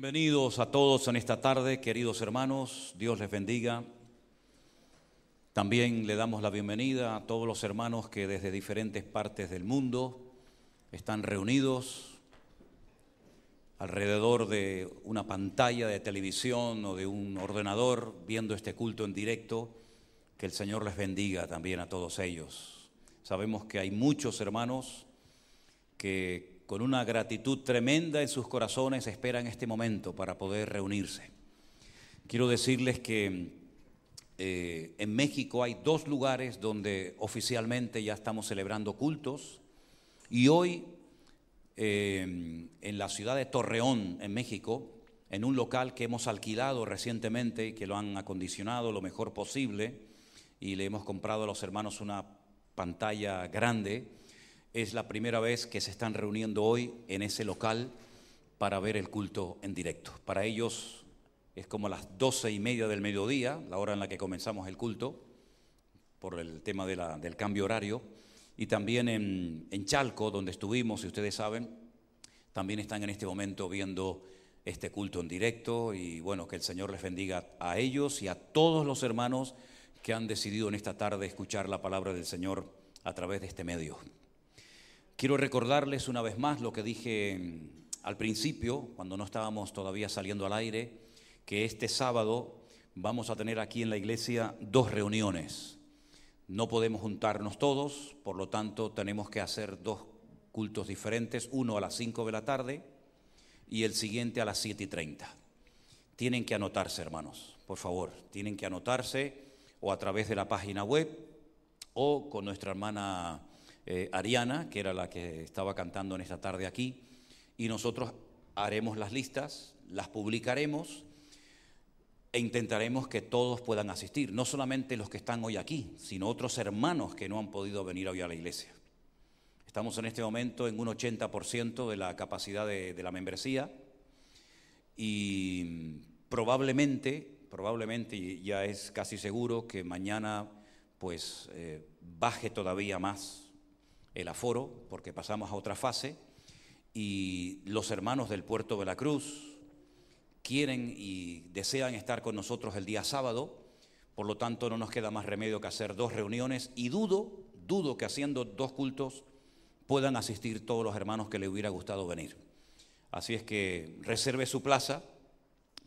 Bienvenidos a todos en esta tarde, queridos hermanos, Dios les bendiga. También le damos la bienvenida a todos los hermanos que desde diferentes partes del mundo están reunidos alrededor de una pantalla de televisión o de un ordenador viendo este culto en directo. Que el Señor les bendiga también a todos ellos. Sabemos que hay muchos hermanos que con una gratitud tremenda en sus corazones esperan este momento para poder reunirse. Quiero decirles que eh, en México hay dos lugares donde oficialmente ya estamos celebrando cultos y hoy eh, en la ciudad de Torreón, en México, en un local que hemos alquilado recientemente que lo han acondicionado lo mejor posible y le hemos comprado a los hermanos una pantalla grande es la primera vez que se están reuniendo hoy en ese local para ver el culto en directo. Para ellos es como las doce y media del mediodía, la hora en la que comenzamos el culto, por el tema del cambio horario. Y también en, en Chalco, donde estuvimos, si ustedes saben, también están en este momento viendo este culto en directo y bueno, que el Señor les bendiga a ellos y a todos los hermanos que han decidido en esta tarde escuchar la palabra del Señor a través de este medio. Quiero recordarles una vez más lo que dije mm, al principio, cuando no estábamos todavía saliendo al aire, que este sábado vamos a tener aquí en la iglesia dos reuniones. No podemos juntarnos todos, por lo tanto tenemos que hacer dos cultos diferentes, uno a las 5 de la tarde y el siguiente a las 7 y 30. Tienen que anotarse, hermanos, por favor, tienen que anotarse o a través de la página web o con nuestra hermana eh, Ariana, que era la que estaba cantando en esta tarde aquí, y nosotros haremos las listas, las publicaremos e intentaremos que todos puedan asistir, no solamente los que están hoy aquí, sino otros hermanos que no han podido venir hoy a la iglesia. Estamos en este momento en un 80% de la capacidad de, la membresía y probablemente, probablemente ya es casi seguro que mañana pues eh, baje todavía más el aforo, porque pasamos a otra fase, y los hermanos del puerto de la Cruz quieren y desean estar con nosotros el día sábado, por lo tanto no nos queda más remedio que hacer dos reuniones y dudo, dudo que haciendo dos cultos puedan asistir todos los hermanos que le hubiera gustado venir. Así es que reserve su plaza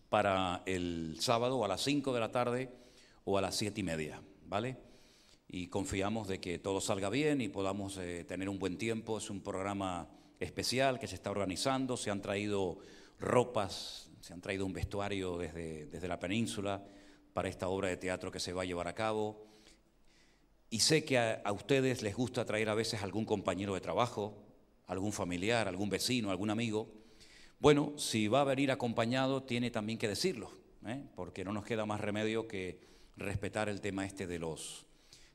para el sábado a las 5 de la tarde o a las siete y media, ¿vale? Y confiamos de que todo salga bien y podamos eh, tener un buen tiempo. Es un programa especial que se está organizando, se han traído ropas, se han traído un vestuario desde, desde la península para esta obra de teatro que se va a llevar a cabo. Y sé que a, ustedes les gusta traer a veces algún compañero de trabajo, algún familiar, algún vecino, algún amigo. Bueno, si va a venir acompañado, tiene también que decirlo, ¿eh? porque no nos queda más remedio que respetar el tema este de los,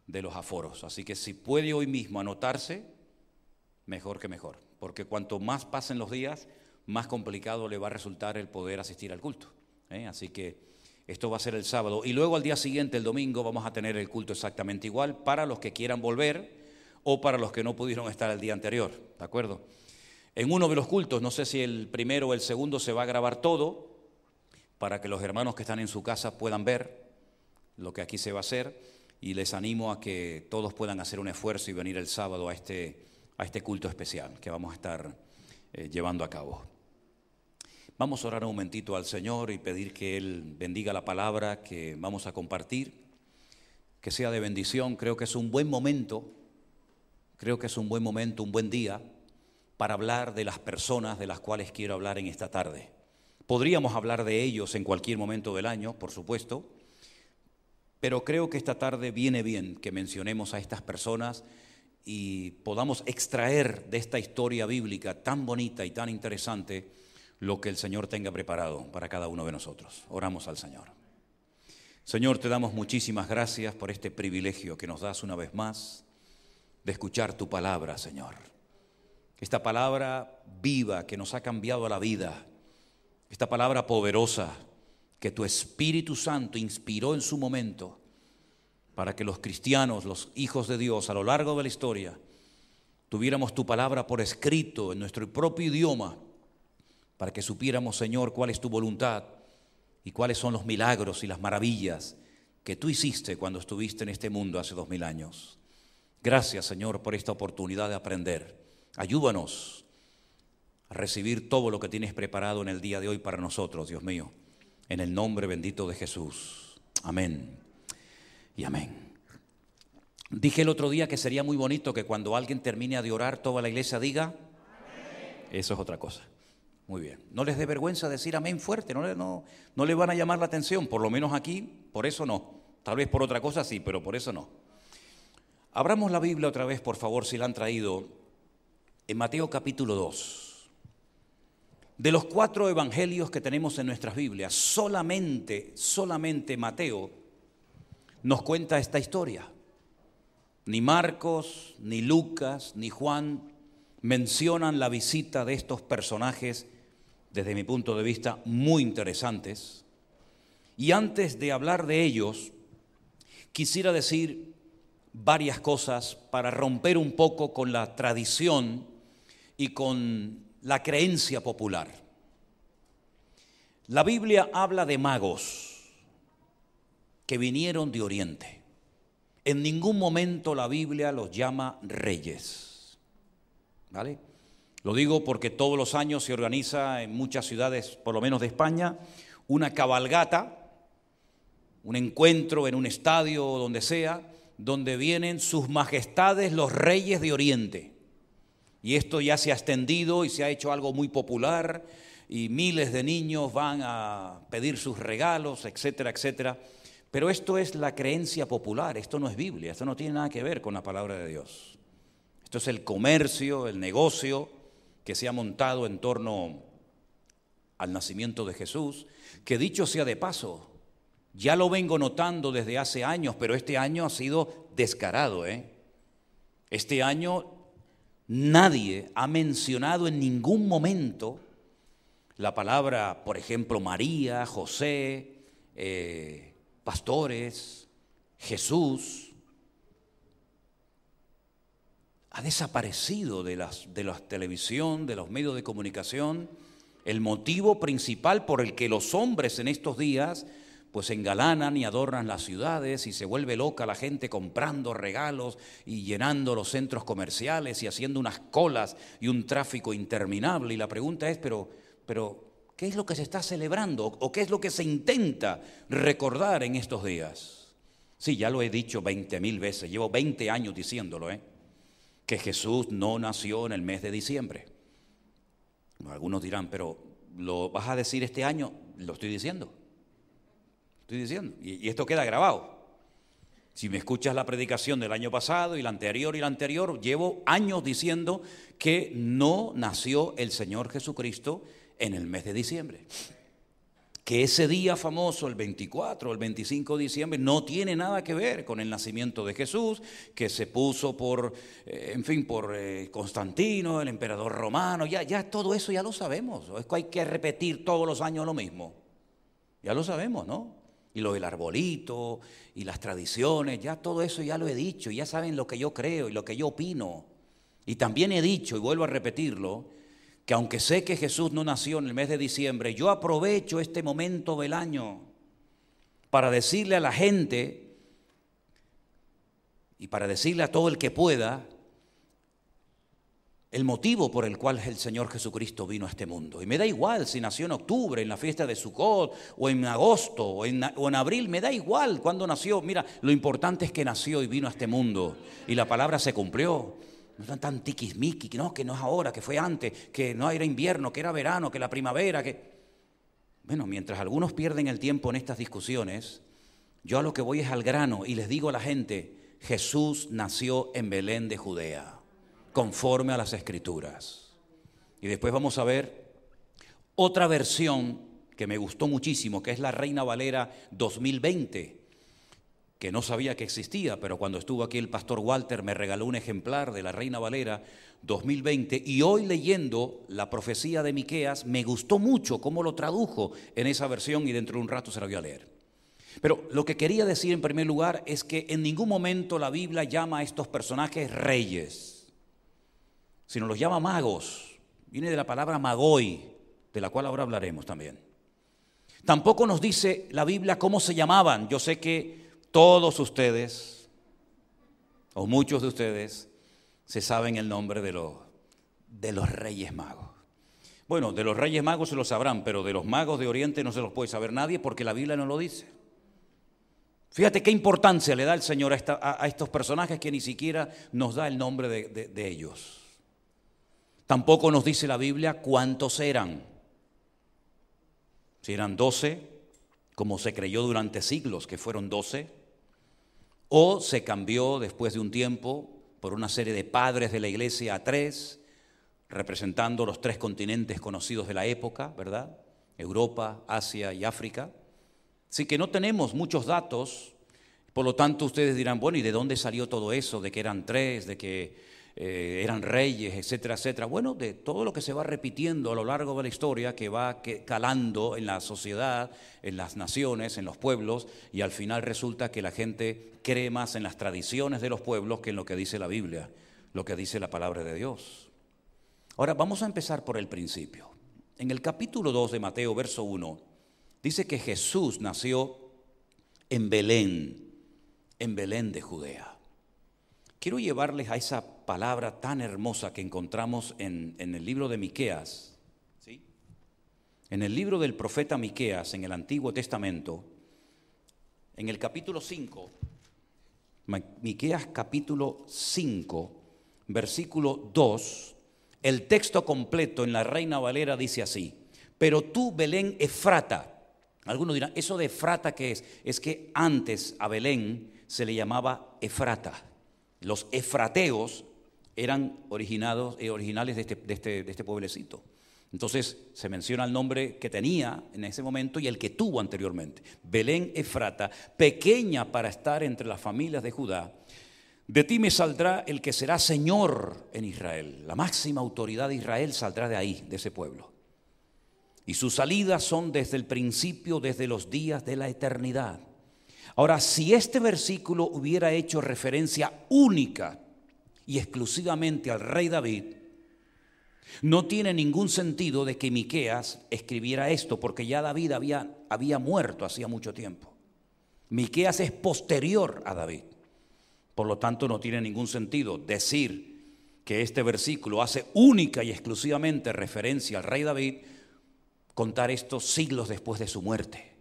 de los aforos. Así que si puede hoy mismo anotarse, mejor que mejor, porque cuanto más pasen los días, más complicado le va a resultar el poder asistir al culto. ¿eh? Así que esto va a ser el sábado. Y luego al día siguiente, el domingo, vamos a tener el culto exactamente igual para los que quieran volver o para los que no pudieron estar el día anterior. ¿De acuerdo? En uno de los cultos, no sé si el primero o el segundo se va a grabar todo, para que los hermanos que están en su casa puedan ver lo que aquí se va a hacer y les animo a que todos puedan hacer un esfuerzo y venir el sábado a este, a este culto especial que vamos a estar eh, llevando a cabo. Vamos a orar un momentito al Señor y pedir que Él bendiga la palabra que vamos a compartir, que sea de bendición. Creo que es un buen momento, creo que es un buen momento, un buen día para hablar de las personas de las cuales quiero hablar en esta tarde. Podríamos hablar de ellos en cualquier momento del año, por supuesto, pero creo que esta tarde viene bien que mencionemos a estas personas y podamos extraer de esta historia bíblica tan bonita y tan interesante lo que el Señor tenga preparado para cada uno de nosotros. Oramos al Señor. Señor, te damos muchísimas gracias por este privilegio que nos das una vez más de escuchar tu palabra, Señor. Esta palabra viva que nos ha cambiado la vida, esta palabra poderosa que tu Espíritu Santo inspiró en su momento para que los cristianos, los hijos de Dios, a lo largo de la historia, tuviéramos tu palabra por escrito en nuestro propio idioma, para que supiéramos, Señor, cuál es tu voluntad y cuáles son los milagros y las maravillas que tú hiciste cuando estuviste en este mundo hace dos mil años. Gracias, Señor, por esta oportunidad de aprender. Ayúdanos a recibir todo lo que tienes preparado en el día de hoy para nosotros, Dios mío, en el nombre bendito de Jesús. Amén y amén. Dije el otro día que sería muy bonito que cuando alguien termine de orar, toda la iglesia diga, eso es otra cosa. Muy bien. No les dé vergüenza decir amén fuerte, no, no, no le van a llamar la atención, por lo menos aquí, por eso no. Tal vez por otra cosa sí, pero por eso no. Abramos la Biblia otra vez, por favor, si la han traído, en Mateo capítulo 2. De los cuatro evangelios que tenemos en nuestras Biblias, solamente, solamente Mateo nos cuenta esta historia. Ni Marcos, ni Lucas, ni Juan mencionan la visita de estos personajes, desde mi punto de vista, muy interesantes. Y antes de hablar de ellos, quisiera decir varias cosas para romper un poco con la tradición y con la creencia popular. La Biblia habla de magos que vinieron de Oriente. En ningún momento la Biblia los llama reyes. ¿Vale? Lo digo porque todos los años se organiza en muchas ciudades, por lo menos de España, una cabalgata, un encuentro en un estadio o donde sea, donde vienen sus majestades los reyes de Oriente. Y esto ya se ha extendido y se ha hecho algo muy popular y miles de niños van a pedir sus regalos, etcétera, etcétera. Pero esto es la creencia popular, esto no es Biblia, esto no tiene nada que ver con la palabra de Dios. Esto es el comercio, el negocio que se ha montado en torno al nacimiento de Jesús, que dicho sea de paso, ya lo vengo notando desde hace años, pero este año ha sido descarado. ¿eh? Este año nadie ha mencionado en ningún momento la palabra, por ejemplo, María, José, eh, pastores, Jesús, ha desaparecido de, las, de la televisión, de los medios de comunicación, el motivo principal por el que los hombres en estos días pues engalanan y adornan las ciudades y se vuelve loca la gente comprando regalos y llenando los centros comerciales y haciendo unas colas y un tráfico interminable. Y la pregunta es, pero, pero ¿Qué es lo que se está celebrando o qué es lo que se intenta recordar en estos días? Sí, ya lo he dicho 20 mil veces, llevo 20 años diciéndolo, ¿eh? que Jesús no nació en el mes de diciembre. Algunos dirán, pero ¿lo vas a decir este año? Lo estoy diciendo. Estoy diciendo. Y, esto queda grabado. Si me escuchas la predicación del año pasado y la anterior y la anterior, llevo años diciendo que no nació el Señor Jesucristo en el mes de diciembre. Que ese día famoso, el 24 o el 25 de diciembre, no tiene nada que ver con el nacimiento de Jesús, que se puso por, eh, en fin, por eh, Constantino, el emperador romano. Ya, ya todo eso ya lo sabemos. Es que hay que repetir todos los años lo mismo. Ya lo sabemos, ¿no? Y lo del arbolito y las tradiciones, ya todo eso ya lo he dicho, ya saben lo que yo creo y lo que yo opino. Y también he dicho, y vuelvo a repetirlo, que aunque sé que Jesús no nació en el mes de diciembre, yo aprovecho este momento del año para decirle a la gente y para decirle a todo el que pueda el motivo por el cual el Señor Jesucristo vino a este mundo. Y me da igual si nació en octubre, en la fiesta de Sukkot, o en agosto, o en, abril, me da igual cuándo nació. Mira, lo importante es que nació y vino a este mundo. Y la palabra se cumplió. No están tan tiquismiqui, no, que no es ahora, que fue antes, que no era invierno, que era verano, que la primavera, que... Bueno, mientras algunos pierden el tiempo en estas discusiones, yo a lo que voy es al grano y les digo a la gente, Jesús nació en Belén de Judea, conforme a las escrituras. Y después vamos a ver otra versión que me gustó muchísimo, que es la Reina Valera 2020 que no sabía que existía, pero cuando estuvo aquí el pastor Walter me regaló un ejemplar de la Reina Valera 2020 y hoy leyendo la profecía de Miqueas me gustó mucho cómo lo tradujo en esa versión y dentro de un rato se la voy a leer. Pero lo que quería decir en primer lugar es que en ningún momento la Biblia llama a estos personajes reyes, sino los llama magos. Viene de la palabra magoi, de la cual ahora hablaremos también. Tampoco nos dice la Biblia cómo se llamaban. Yo sé que todos ustedes, o muchos de ustedes, se saben el nombre de los, de los reyes magos. Bueno, de los reyes magos se lo sabrán, pero de los magos de Oriente no se los puede saber nadie porque la Biblia no lo dice. Fíjate qué importancia le da el Señor a, estos personajes que ni siquiera nos da el nombre de ellos. Tampoco nos dice la Biblia cuántos eran. Si eran doce, como se creyó durante siglos que fueron doce, o se cambió después de un tiempo por una serie de padres de la iglesia a tres, representando los tres continentes conocidos de la época, ¿verdad? Europa, Asia y África. Así que no tenemos muchos datos, por lo tanto ustedes dirán, bueno, ¿y de dónde salió todo eso? De que eran tres, de que eh, eran reyes, etcétera, etcétera. Bueno, de todo lo que se va repitiendo a lo largo de la historia, que va calando en la sociedad, en las naciones, en los pueblos, y al final resulta que la gente cree más en las tradiciones de los pueblos que en lo que dice la Biblia, lo que dice la palabra de Dios. Ahora vamos a empezar por el principio. En el capítulo 2 de Mateo, verso 1, dice que Jesús nació en Belén, en Belén de Judea. Quiero llevarles a esa palabra tan hermosa que encontramos en, el libro de Miqueas. ¿sí? En el libro del profeta Miqueas, en el Antiguo Testamento, en el capítulo 5, Miqueas capítulo 5, versículo 2, el texto completo en la Reina Valera dice así, pero tú, Belén Efrata, algunos dirán, ¿eso de Efrata qué es? Es que antes a Belén se le llamaba Efrata. Los efrateos eran originados, eh, originales de este, de, este, de este pueblecito. Entonces se menciona el nombre que tenía en ese momento y el que tuvo anteriormente. Belén Efrata, pequeña para estar entre las familias de Judá, de ti me saldrá el que será Señor en Israel. La máxima autoridad de Israel saldrá de ahí, de ese pueblo. Y sus salidas son desde el principio, desde los días de la eternidad. Ahora, si este versículo hubiera hecho referencia única y exclusivamente al rey David, no tiene ningún sentido de que Miqueas escribiera esto, porque ya David había, había muerto hacía mucho tiempo. Miqueas es posterior a David. Por lo tanto, no tiene ningún sentido decir que este versículo hace única y exclusivamente referencia al rey David, contar esto siglos después de su muerte.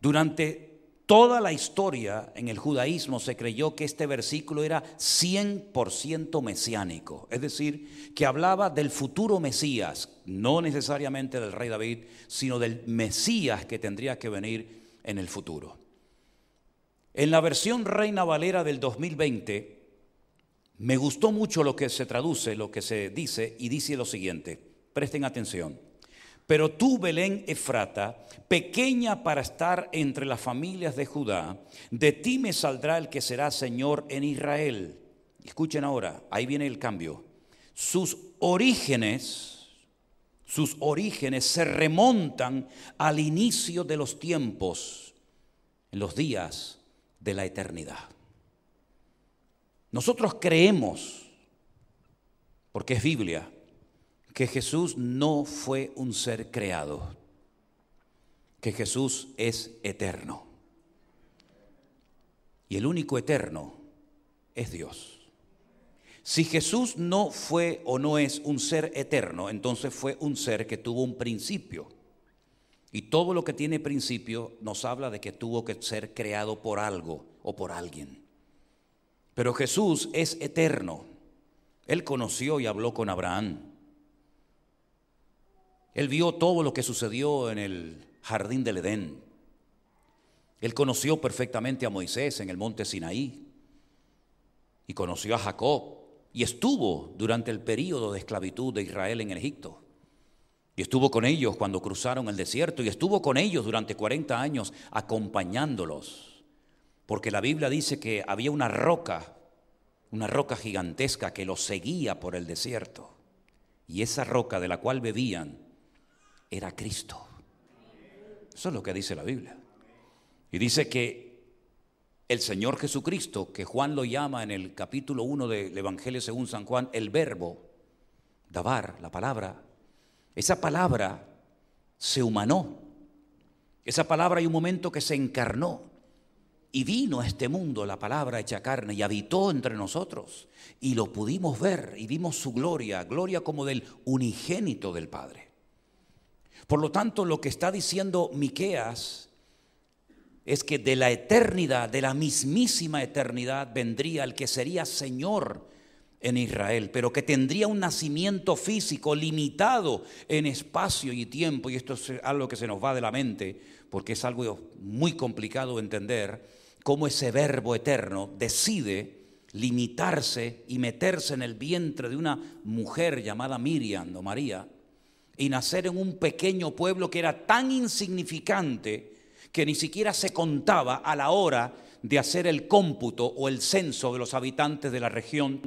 Durante toda la historia en el judaísmo se creyó que este versículo era 100% mesiánico, es decir, que hablaba del futuro Mesías, no necesariamente del rey David, sino del Mesías que tendría que venir en el futuro. En la versión Reina Valera del 2020, me gustó mucho lo que se traduce, lo que se dice, y dice lo siguiente, presten atención. Pero tú, Belén Efrata, pequeña para estar entre las familias de Judá, de ti me saldrá el que será Señor en Israel. Escuchen ahora, ahí viene el cambio. Sus orígenes, sus orígenes se remontan al inicio de los tiempos, en los días de la eternidad. Nosotros creemos, porque es Biblia, que Jesús no fue un ser creado, que Jesús es eterno. Y el único eterno es Dios. Si Jesús no fue o no es un ser eterno, entonces fue un ser que tuvo un principio. Y todo lo que tiene principio nos habla de que tuvo que ser creado por algo o por alguien. Pero Jesús es eterno. Él conoció y habló con Abraham. Él vio todo lo que sucedió en el jardín del Edén. Él conoció perfectamente a Moisés en el monte Sinaí. Y conoció a Jacob. Y estuvo durante el período de esclavitud de Israel en Egipto. Y estuvo con ellos cuando cruzaron el desierto y estuvo con ellos durante 40 años acompañándolos. Porque la Biblia dice que había una roca, una roca gigantesca que los seguía por el desierto. Y esa roca de la cual bebían era Cristo. Eso es lo que dice la Biblia. Y dice que el Señor Jesucristo, que Juan lo llama en el capítulo 1 del Evangelio según San Juan, el verbo, dabar, la palabra, esa palabra se humanó. Esa palabra hay un momento que se encarnó y vino a este mundo la palabra hecha carne y habitó entre nosotros y lo pudimos ver y vimos su gloria, gloria como del unigénito del Padre. Por lo tanto, lo que está diciendo Miqueas es que de la eternidad, de la mismísima eternidad, vendría el que sería Señor en Israel, pero que tendría un nacimiento físico limitado en espacio y tiempo, y esto es algo que se nos va de la mente, porque es algo muy complicado de entender, cómo ese verbo eterno decide limitarse y meterse en el vientre de una mujer llamada Miriam o María, y nacer en un pequeño pueblo que era tan insignificante, que ni siquiera se contaba a la hora de hacer el cómputo o el censo de los habitantes de la región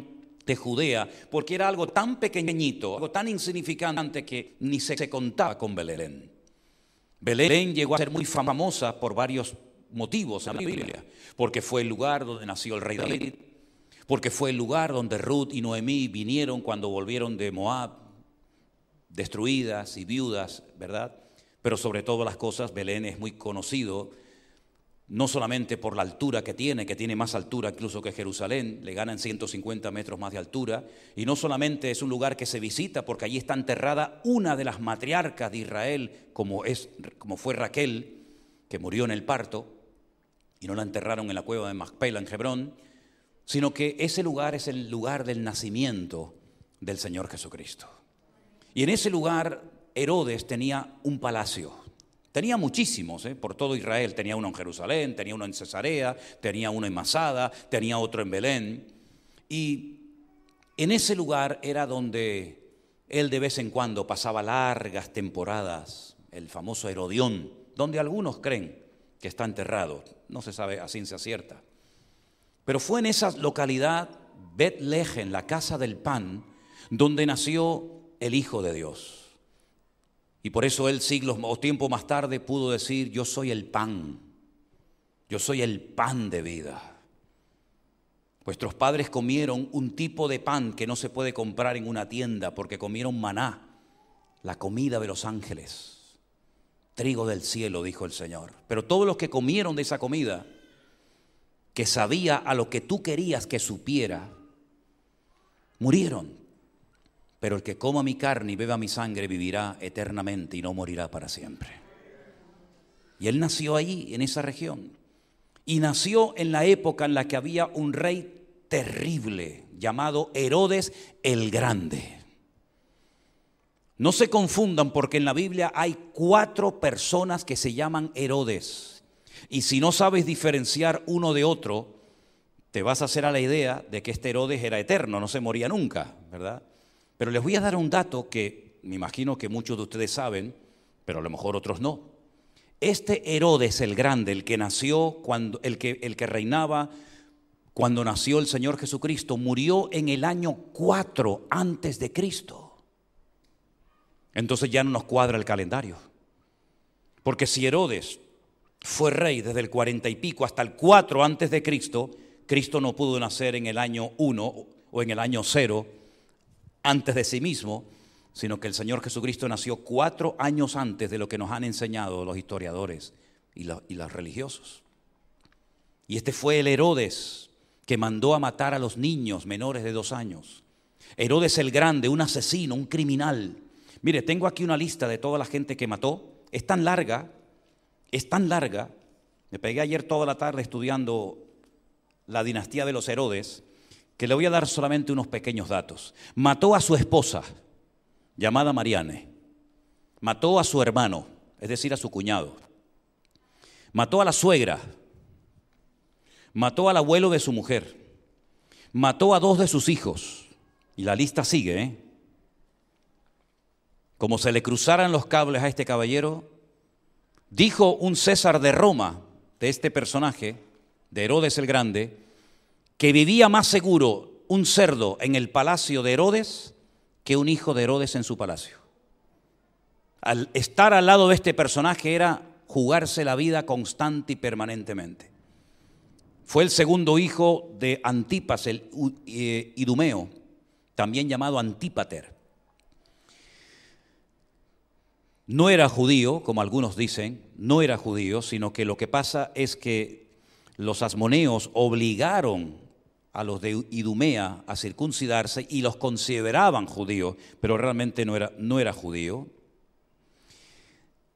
de Judea, porque era algo tan pequeñito, algo tan insignificante que ni se, contaba con Belén. Belén llegó a ser muy famosa por varios motivos en la Biblia, porque fue el lugar donde nació el rey David, porque fue el lugar donde Ruth y Noemí vinieron cuando volvieron de Moab, destruidas y viudas, ¿verdad? pero sobre todas las cosas Belén es muy conocido, no solamente por la altura que tiene, que tiene más altura incluso que Jerusalén, le ganan 150 metros más de altura, y no solamente es un lugar que se visita, porque allí está enterrada una de las matriarcas de Israel, como, es, como fue Raquel, que murió en el parto, y no la enterraron en la cueva de Macpela en Hebrón, sino que ese lugar es el lugar del nacimiento del Señor Jesucristo. Y en ese lugar Herodes tenía un palacio. Tenía muchísimos, ¿eh? por todo Israel. Tenía uno en Jerusalén, tenía uno en Cesarea, tenía uno en Masada, tenía otro en Belén. Y en ese lugar era donde él de vez en cuando pasaba largas temporadas, el famoso Herodión, donde algunos creen que está enterrado. No se sabe a ciencia cierta. Pero fue en esa localidad, Betlehem, la casa del pan, donde nació el Hijo de Dios. Y por eso él siglos o tiempo más tarde pudo decir, yo soy el pan, yo soy el pan de vida. Vuestros padres comieron un tipo de pan que no se puede comprar en una tienda porque comieron maná, la comida de los ángeles, trigo del cielo, dijo el Señor. Pero todos los que comieron de esa comida, que sabía a lo que tú querías que supiera, murieron. Pero el que coma mi carne y beba mi sangre vivirá eternamente y no morirá para siempre. Y él nació allí, en esa región. Y nació en la época en la que había un rey terrible llamado Herodes el Grande. No se confundan porque en la Biblia hay cuatro personas que se llaman Herodes. Y si no sabes diferenciar uno de otro, te vas a hacer a la idea de que este Herodes era eterno, no se moría nunca, ¿verdad? Pero les voy a dar un dato que me imagino que muchos de ustedes saben, pero a lo mejor otros no. Este Herodes el Grande, el que nació cuando el que reinaba cuando nació el Señor Jesucristo, murió en el año 4 antes de Cristo. Entonces ya no nos cuadra el calendario. Porque si Herodes fue rey desde el 40 y pico hasta el 4 antes de Cristo, Cristo no pudo nacer en el año 1 o en el año 0 antes de sí mismo, sino que el Señor Jesucristo nació cuatro años antes de lo que nos han enseñado los historiadores y los, religiosos. Y este fue el Herodes que mandó a matar a los niños menores de dos años. Herodes el Grande, un asesino, un criminal. Mire, tengo aquí una lista de toda la gente que mató. Es tan larga, es tan larga. Me pegué ayer toda la tarde estudiando la dinastía de los Herodes que le voy a dar solamente unos pequeños datos. Mató a su esposa, llamada Mariane. Mató a su hermano, es decir, a su cuñado. Mató a la suegra. Mató al abuelo de su mujer. Mató a dos de sus hijos. Y la lista sigue. ¿eh? Como se le cruzaran los cables a este caballero, dijo un César de Roma, de este personaje, de Herodes el Grande, que vivía más seguro un cerdo en el palacio de Herodes que un hijo de Herodes en su palacio. Al estar al lado de este personaje era jugarse la vida constante y permanentemente. Fue el segundo hijo de Antipas, el eh, Idumeo, también llamado Antípater. no era judío, como algunos dicen, no era judío, sino que lo que pasa es que los asmoneos obligaron a los de Idumea a circuncidarse y los consideraban judíos, pero realmente no era, no era judío.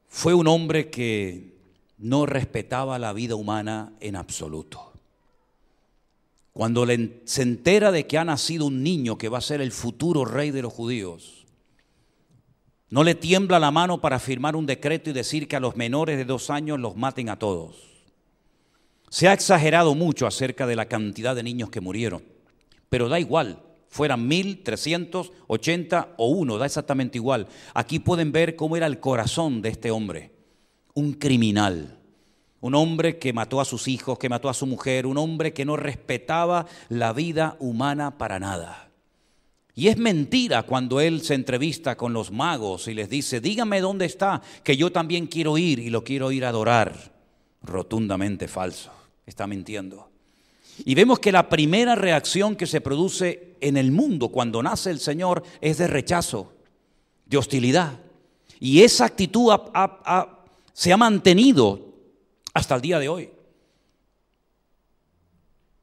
Fue un hombre que no respetaba la vida humana en absoluto. Cuando se entera de que ha nacido un niño que va a ser el futuro rey de los judíos, no le tiembla la mano para firmar un decreto y decir que a los menores de dos años los maten a todos. Se ha exagerado mucho acerca de la cantidad de niños que murieron, pero da igual, fueran mil, trescientos, ochenta o uno, da exactamente igual. Aquí pueden ver cómo era el corazón de este hombre, un criminal, un hombre que mató a sus hijos, que mató a su mujer, un hombre que no respetaba la vida humana para nada. Y es mentira cuando él se entrevista con los magos y les dice, dígame dónde está, que yo también quiero ir y lo quiero ir a adorar. Rotundamente falso, está mintiendo. Y vemos que la primera reacción que se produce en el mundo cuando nace el Señor es de rechazo, de hostilidad. Y esa actitud se ha mantenido hasta el día de hoy.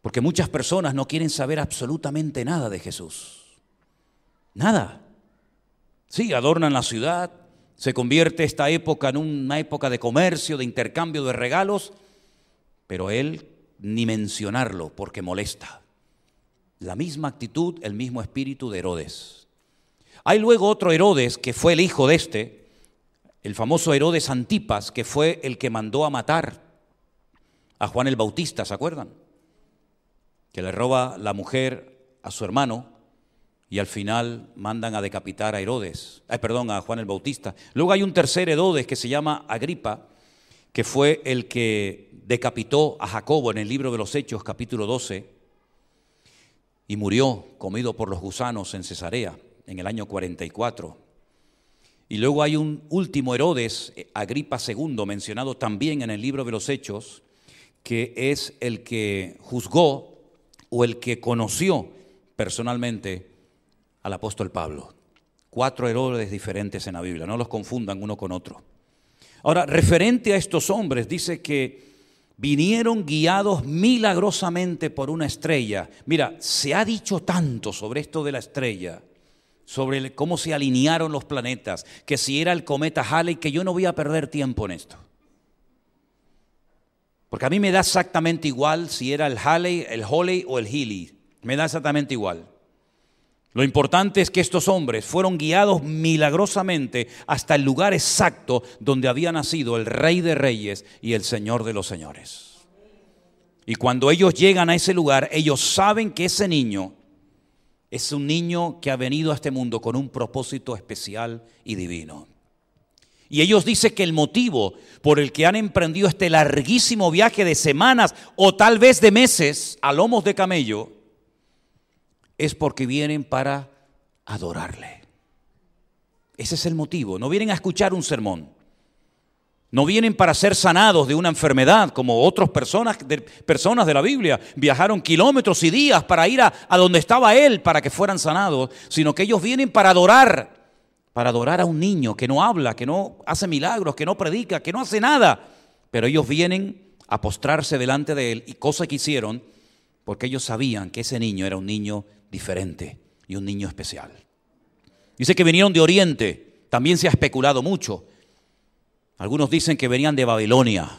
Porque muchas personas no quieren saber absolutamente nada de Jesús. Nada. Sí, adornan la ciudad, se convierte esta época en una época de comercio, de intercambio de regalos, pero él ni mencionarlo porque molesta. La misma actitud, el mismo espíritu de Herodes. Hay luego otro Herodes que fue el hijo de este, el famoso Herodes Antipas, que fue el que mandó a matar a Juan el Bautista, ¿se acuerdan? Que le roba la mujer a su hermano y al final mandan a decapitar a Herodes, perdón, a Juan el Bautista. Luego hay un tercer Herodes que se llama Agripa, que fue el que decapitó a Jacobo en el libro de los Hechos, capítulo 12, y murió comido por los gusanos en Cesarea en el año 44. Y luego hay un último Herodes, Agripa II, mencionado también en el libro de los Hechos, que es el que juzgó o el que conoció personalmente al apóstol Pablo. Cuatro Herodes diferentes en la Biblia, no los confundan uno con otro. Ahora, referente a estos hombres, dice que vinieron guiados milagrosamente por una estrella. Mira, se ha dicho tanto sobre esto de la estrella, sobre cómo se alinearon los planetas, que si era el cometa Halley, que yo no voy a perder tiempo en esto. Porque a mí me da exactamente igual si era el Halley, el Halley o el Healy. Me da exactamente igual. Lo importante es que estos hombres fueron guiados milagrosamente hasta el lugar exacto donde había nacido el Rey de Reyes y el Señor de los Señores. Y cuando ellos llegan a ese lugar, ellos saben que ese niño es un niño que ha venido a este mundo con un propósito especial y divino. Y ellos dicen que el motivo por el que han emprendido este larguísimo viaje de semanas o tal vez de meses a lomos de camello es porque vienen para adorarle. Ese es el motivo. No vienen a escuchar un sermón. No vienen para ser sanados de una enfermedad, como otras personas de, personas de la Biblia. Viajaron kilómetros y días para ir a, a donde estaba Él para que fueran sanados, sino que ellos vienen para adorar, para adorar a un niño que no habla, que no hace milagros, que no predica, que no hace nada. Pero ellos vienen a postrarse delante de Él y cosa que hicieron porque ellos sabían que ese niño era un niño diferente y un niño especial. Dice que vinieron de Oriente, también se ha especulado mucho. Algunos dicen que venían de Babilonia,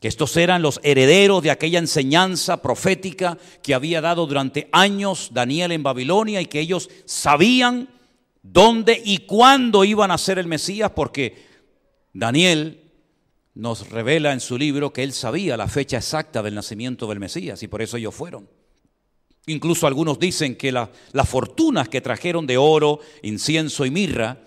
que estos eran los herederos de aquella enseñanza profética que había dado durante años Daniel en Babilonia y que ellos sabían dónde y cuándo iban a ser el Mesías, porque Daniel nos revela en su libro que él sabía la fecha exacta del nacimiento del Mesías y por eso ellos fueron. Incluso algunos dicen que las fortunas que trajeron de oro, incienso y mirra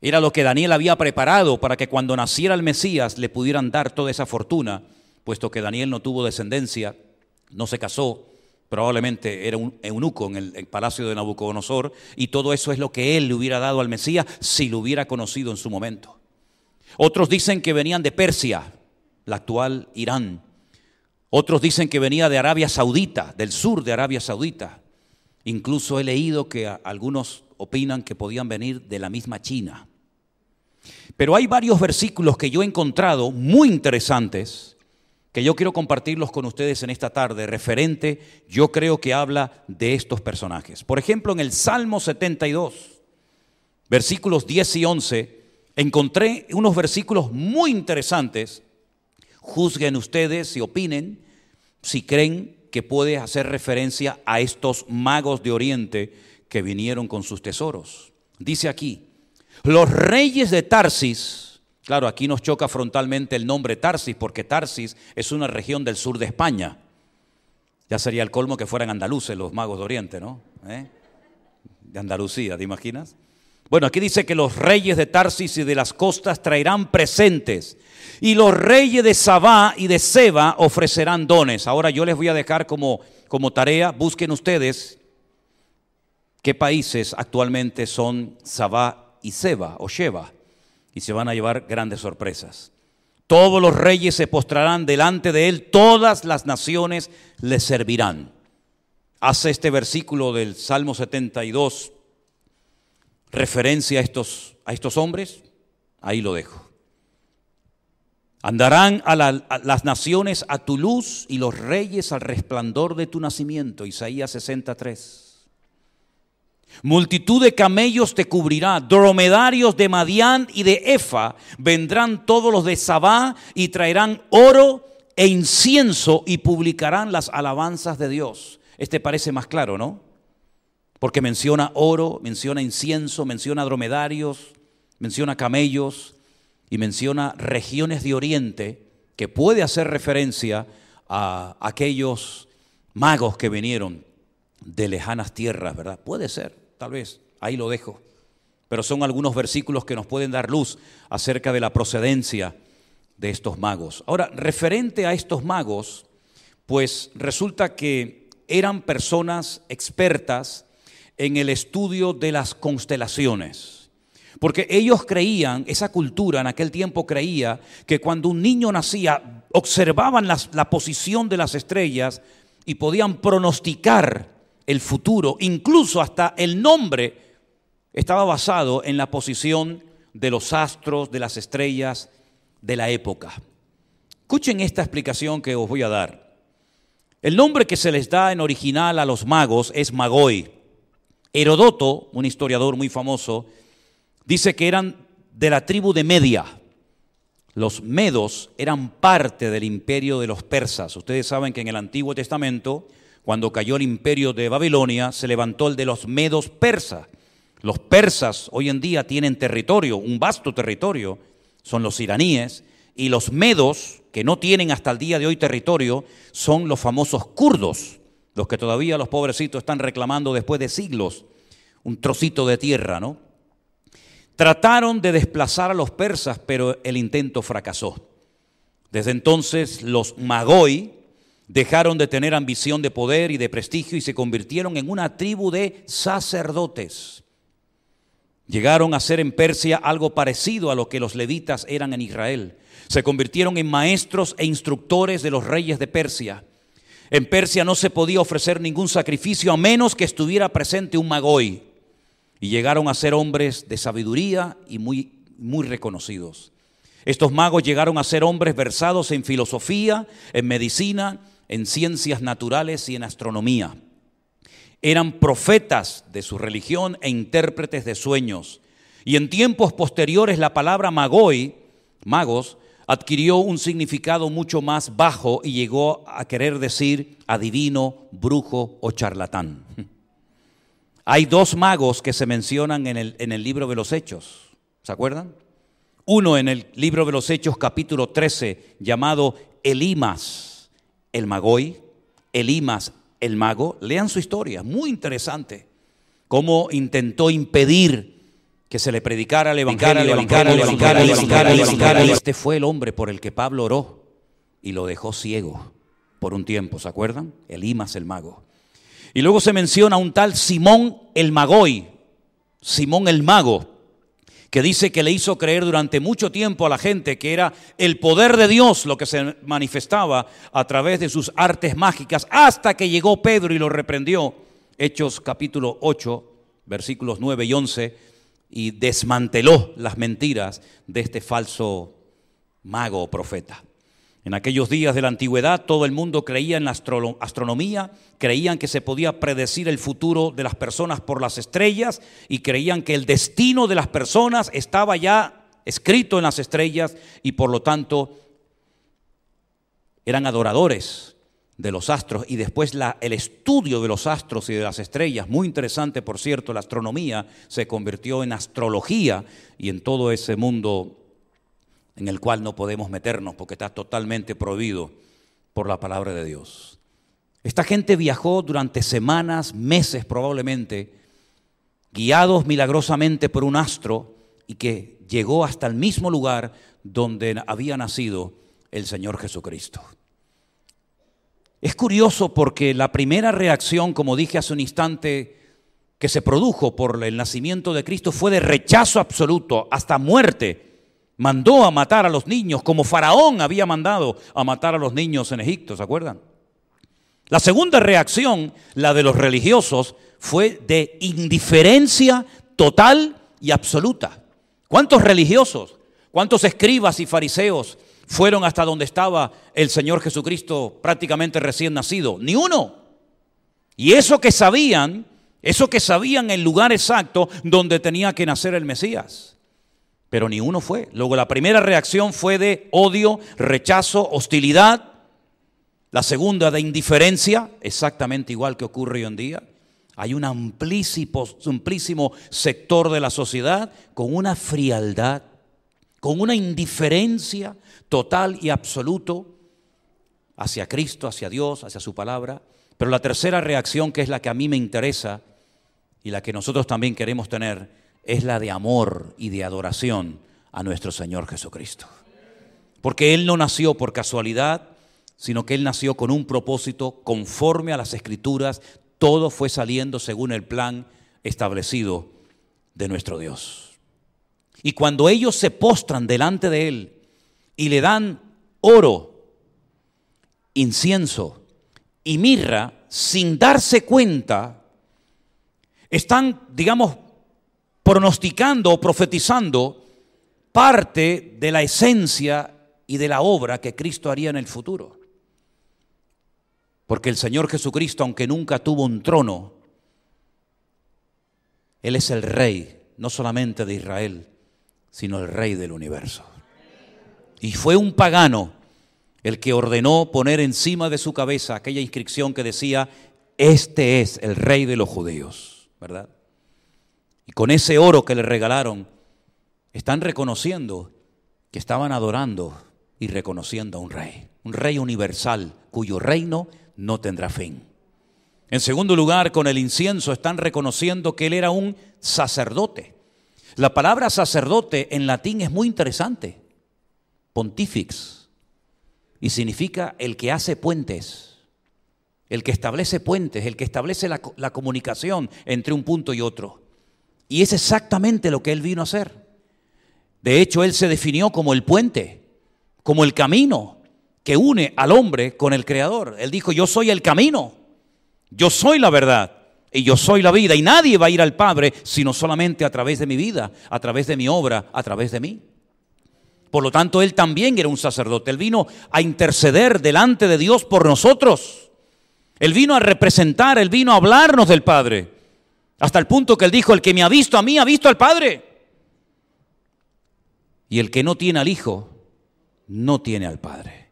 era lo que Daniel había preparado para que cuando naciera el Mesías le pudieran dar toda esa fortuna, puesto que Daniel no tuvo descendencia, no se casó, probablemente era un eunuco en el, el palacio de Nabucodonosor, y todo eso es lo que él le hubiera dado al Mesías si lo hubiera conocido en su momento. Otros dicen que venían de Persia, la actual Irán. Otros dicen que venía de Arabia Saudita, del sur de Arabia Saudita. Incluso he leído que algunos opinan que podían venir de la misma China. Pero hay varios versículos que yo he encontrado muy interesantes que yo quiero compartirlos con ustedes en esta tarde, referente, yo creo que habla de estos personajes. Por ejemplo, en el Salmo 72, versículos 10 y 11, encontré unos versículos muy interesantes. Juzguen ustedes y opinen si creen que puede hacer referencia a estos magos de Oriente que vinieron con sus tesoros. Dice aquí, los reyes de Tarsis, claro, aquí nos choca frontalmente el nombre Tarsis, porque Tarsis es una región del sur de España. Ya sería el colmo que fueran andaluces los magos de Oriente, ¿no? ¿Eh? De Andalucía, ¿te imaginas? Bueno, aquí dice que los reyes de Tarsis y de las costas traerán presentes y los reyes de Sabá y de Seba ofrecerán dones. Ahora yo les voy a dejar como, como tarea, busquen ustedes qué países actualmente son Sabá y Seba o Sheba y se van a llevar grandes sorpresas. Todos los reyes se postrarán delante de él, todas las naciones le servirán. Hace este versículo del Salmo 72 referencia a estos, a estos hombres, ahí lo dejo. Andarán a, las naciones a tu luz y los reyes al resplandor de tu nacimiento. Isaías 63. Multitud de camellos te cubrirá, dromedarios de Madián y de Efa, vendrán todos los de Sabá y traerán oro e incienso y publicarán las alabanzas de Dios. Este parece más claro, ¿no? Porque menciona oro, menciona incienso, menciona dromedarios, menciona camellos, y menciona regiones de Oriente que puede hacer referencia a aquellos magos que vinieron de lejanas tierras, ¿verdad? Puede ser, tal vez, ahí lo dejo. Pero son algunos versículos que nos pueden dar luz acerca de la procedencia de estos magos. Ahora, referente a estos magos, pues resulta que eran personas expertas en el estudio de las constelaciones. Porque ellos creían, esa cultura en aquel tiempo creía que cuando un niño nacía, observaban la posición de las estrellas y podían pronosticar el futuro, incluso hasta el nombre estaba basado en la posición de los astros, de las estrellas de la época. Escuchen esta explicación que os voy a dar. El nombre que se les da en original a los magos es Magoi. Herodoto, un historiador muy famoso, dice que eran de la tribu de Media. Los medos eran parte del imperio de los persas. Ustedes saben que en el Antiguo Testamento, cuando cayó el imperio de Babilonia, se levantó el de los medos persas. Los persas hoy en día tienen territorio, un vasto territorio, son los iraníes, y los medos, que no tienen hasta el día de hoy territorio, son los famosos kurdos, los que todavía los pobrecitos están reclamando después de siglos, un trocito de tierra, ¿no? Trataron de desplazar a los persas, pero el intento fracasó. Desde entonces los Magoi dejaron de tener ambición de poder y de prestigio y se convirtieron en una tribu de sacerdotes. Llegaron a ser en Persia algo parecido a lo que los levitas eran en Israel. Se convirtieron en maestros e instructores de los reyes de Persia. En Persia no se podía ofrecer ningún sacrificio a menos que estuviera presente un Magoi y llegaron a ser hombres de sabiduría y muy, muy reconocidos. Estos magos llegaron a ser hombres versados en filosofía, en medicina, en ciencias naturales y en astronomía. Eran profetas de su religión e intérpretes de sueños. Y en tiempos posteriores la palabra magoi, magos, adquirió un significado mucho más bajo y llegó a querer decir adivino, brujo o charlatán. Hay dos magos que se mencionan en el, en el libro de los Hechos. ¿Se acuerdan? Uno en el libro de los Hechos capítulo 13 llamado Elimas, el magoi, Elimas, el mago. Lean su historia, muy interesante. Cómo intentó impedir que se le predicara el evangelio, Este fue el hombre por el que Pablo oró y lo dejó ciego por un tiempo, ¿se acuerdan? Elimas el mago. Y luego se menciona un tal Simón el Magoy, Simón el Mago, que dice que le hizo creer durante mucho tiempo a la gente que era el poder de Dios lo que se manifestaba a través de sus artes mágicas, hasta que llegó Pedro y lo reprendió. Hechos capítulo 8, versículos 9 y 11, y desmanteló las mentiras de este falso mago o profeta. En aquellos días de la antigüedad todo el mundo creía en la astronomía, creían que se podía predecir el futuro de las personas por las estrellas y creían que el destino de las personas estaba ya escrito en las estrellas y por lo tanto eran adoradores de los astros y después el estudio de los astros y de las estrellas, muy interesante por cierto, la astronomía se convirtió en astrología y en todo ese mundo en el cual no podemos meternos porque está totalmente prohibido por la palabra de Dios. Esta gente viajó durante semanas, meses probablemente, guiados milagrosamente por un astro y que llegó hasta el mismo lugar donde había nacido el Señor Jesucristo. Es curioso porque la primera reacción, como dije hace un instante, que se produjo por el nacimiento de Cristo fue de rechazo absoluto, hasta muerte. Mandó a matar a los niños, como Faraón había mandado a matar a los niños en Egipto, ¿se acuerdan? La segunda reacción, la de los religiosos, fue de indiferencia total y absoluta. ¿Cuántos religiosos, cuántos escribas y fariseos fueron hasta donde estaba el Señor Jesucristo prácticamente recién nacido? Ni uno. Y eso que sabían, eso que sabían el lugar exacto donde tenía que nacer el Mesías. Pero ni uno fue. Luego la primera reacción fue de odio, rechazo, hostilidad. La segunda de indiferencia, exactamente igual que ocurre hoy en día. Hay un amplísimo, amplísimo sector de la sociedad con una frialdad, con una indiferencia total y absoluto hacia Cristo, hacia Dios, hacia su palabra. Pero la tercera reacción, que es la que a mí me interesa y la que nosotros también queremos tener, es la de amor y de adoración a nuestro Señor Jesucristo. Porque Él no nació por casualidad, sino que Él nació con un propósito conforme a las escrituras. Todo fue saliendo según el plan establecido de nuestro Dios. Y cuando ellos se postran delante de Él y le dan oro, incienso y mirra sin darse cuenta, están, digamos, pronosticando o profetizando parte de la esencia y de la obra que Cristo haría en el futuro. Porque el Señor Jesucristo, aunque nunca tuvo un trono, Él es el rey, no solamente de Israel, sino el rey del universo. Y fue un pagano el que ordenó poner encima de su cabeza aquella inscripción que decía, este es el rey de los judíos, ¿verdad? Y con ese oro que le regalaron, están reconociendo que estaban adorando y reconociendo a un rey, un rey universal cuyo reino no tendrá fin. En segundo lugar, con el incienso están reconociendo que él era un sacerdote. La palabra sacerdote en latín es muy interesante pontifex, y significa el que hace puentes, el que establece puentes, el que establece la, la comunicación entre un punto y otro. Y es exactamente lo que él vino a hacer. De hecho, él se definió como el puente, como el camino que une al hombre con el Creador. Él dijo, yo soy el camino, yo soy la verdad y yo soy la vida. Y nadie va a ir al Padre sino solamente a través de mi vida, a través de mi obra, a través de mí. Por lo tanto, él también era un sacerdote. Él vino a interceder delante de Dios por nosotros. Él vino a representar, él vino a hablarnos del Padre. Hasta el punto que él dijo, el que me ha visto a mí ha visto al Padre. Y el que no tiene al Hijo, no tiene al Padre.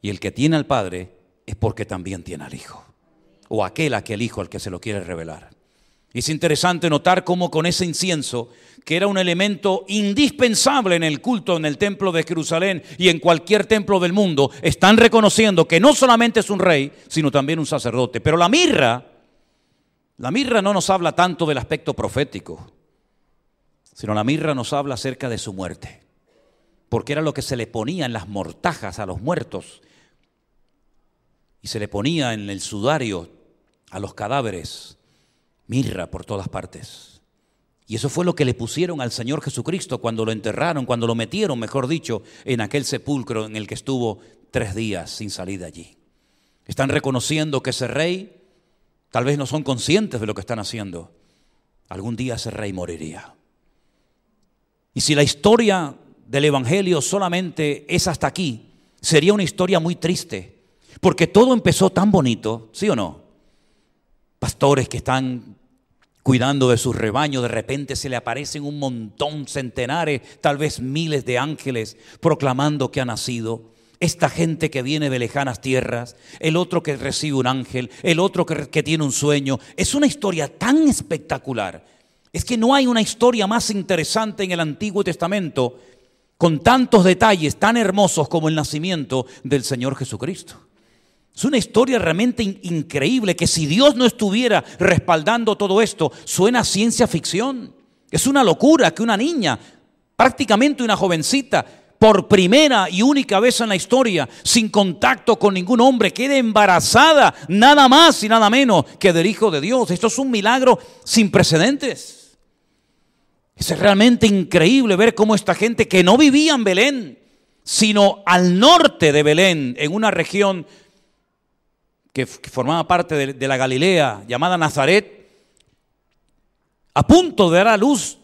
Y el que tiene al Padre es porque también tiene al Hijo. O aquel a que el Hijo al que se lo quiere revelar. Y es interesante notar cómo con ese incienso, que era un elemento indispensable en el culto en el templo de Jerusalén y en cualquier templo del mundo, están reconociendo que no solamente es un rey, sino también un sacerdote. Pero la mirra, la mirra no nos habla tanto del aspecto profético, sino la mirra nos habla acerca de su muerte, porque era lo que se le ponía en las mortajas a los muertos y se le ponía en el sudario a los cadáveres mirra por todas partes. Y eso fue lo que le pusieron al Señor Jesucristo cuando lo enterraron, cuando lo metieron, mejor dicho, en aquel sepulcro en el que estuvo tres días sin salir de allí. Están reconociendo que ese rey, tal vez no son conscientes de lo que están haciendo. Algún día ese rey moriría. Y si la historia del Evangelio solamente es hasta aquí, sería una historia muy triste, porque todo empezó tan bonito, ¿sí o no? Pastores que están cuidando de sus rebaños, de repente se le aparecen un montón, centenares, tal vez miles de ángeles proclamando que ha nacido. Esta gente que viene de lejanas tierras, el otro que recibe un ángel, el otro que, que tiene un sueño. Es una historia tan espectacular. Es que no hay una historia más interesante en el Antiguo Testamento con tantos detalles tan hermosos como el nacimiento del Señor Jesucristo. Es una historia realmente increíble que si Dios no estuviera respaldando todo esto, suena ciencia ficción. Es una locura que una niña, prácticamente una jovencita, por primera y única vez en la historia, sin contacto con ningún hombre, quede embarazada nada más y nada menos que del Hijo de Dios. Esto es un milagro sin precedentes. Es realmente increíble ver cómo esta gente que no vivía en Belén, sino al norte de Belén, en una región que, formaba parte de, la Galilea, llamada Nazaret, a punto de dar a luz,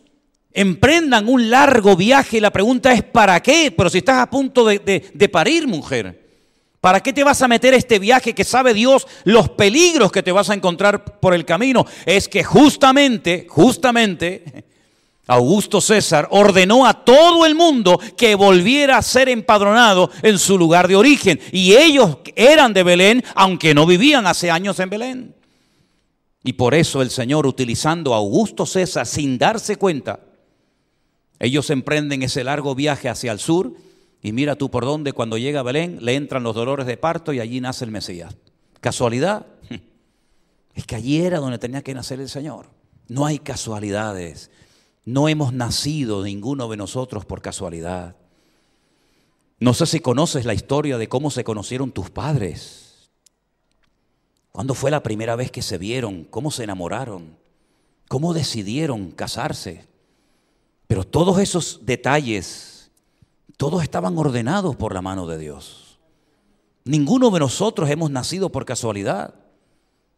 emprendan un largo viaje la pregunta es, ¿para qué? Pero si estás a punto de, de parir, mujer, ¿para qué te vas a meter este viaje que sabe Dios los peligros que te vas a encontrar por el camino? Es que justamente, justamente, Augusto César ordenó a todo el mundo que volviera a ser empadronado en su lugar de origen. Y ellos eran de Belén, aunque no vivían hace años en Belén. Y por eso el Señor, utilizando a Augusto César sin darse cuenta, ellos emprenden ese largo viaje hacia el sur. Y mira tú por dónde, cuando llega a Belén, le entran los dolores de parto y allí nace el Mesías. ¿Casualidad? Es que allí era donde tenía que nacer el Señor. No hay casualidades. No hemos nacido ninguno de nosotros por casualidad. No sé si conoces la historia de cómo se conocieron tus padres. ¿Cuándo fue la primera vez que se vieron? ¿Cómo se enamoraron? ¿Cómo decidieron casarse? Pero todos esos detalles, todos estaban ordenados por la mano de Dios. Ninguno de nosotros hemos nacido por casualidad.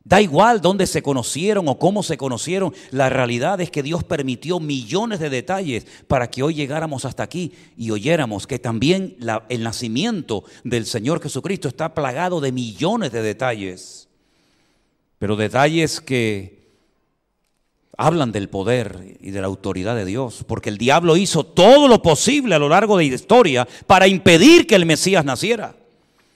Da igual dónde se conocieron o cómo se conocieron, la realidad es que Dios permitió millones de detalles para que hoy llegáramos hasta aquí y oyéramos que también el nacimiento del Señor Jesucristo está plagado de millones de detalles, pero detalles que hablan del poder y de la autoridad de Dios, porque el diablo hizo todo lo posible a lo largo de la historia para impedir que el Mesías naciera,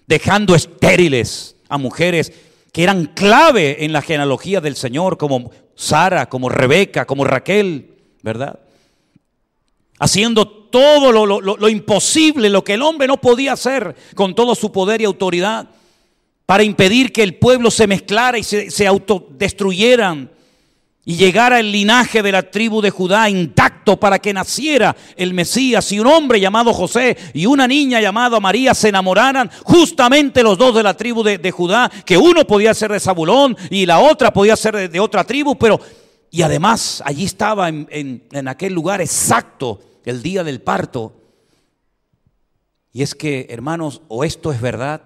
dejando estériles a mujeres que eran clave en la genealogía del Señor, como Sara, como Rebeca, como Raquel, ¿verdad? Haciendo todo lo, imposible, lo que el hombre no podía hacer con todo su poder y autoridad, para impedir que el pueblo se mezclara y se, se autodestruyeran y llegara el linaje de la tribu de Judá intacto para que naciera el Mesías y un hombre llamado José y una niña llamada María se enamoraran, justamente los dos de la tribu de, Judá, que uno podía ser de Zabulón y la otra podía ser de, otra tribu, pero y además allí estaba en, en aquel lugar exacto el día del parto. Y es que, hermanos, o esto es verdad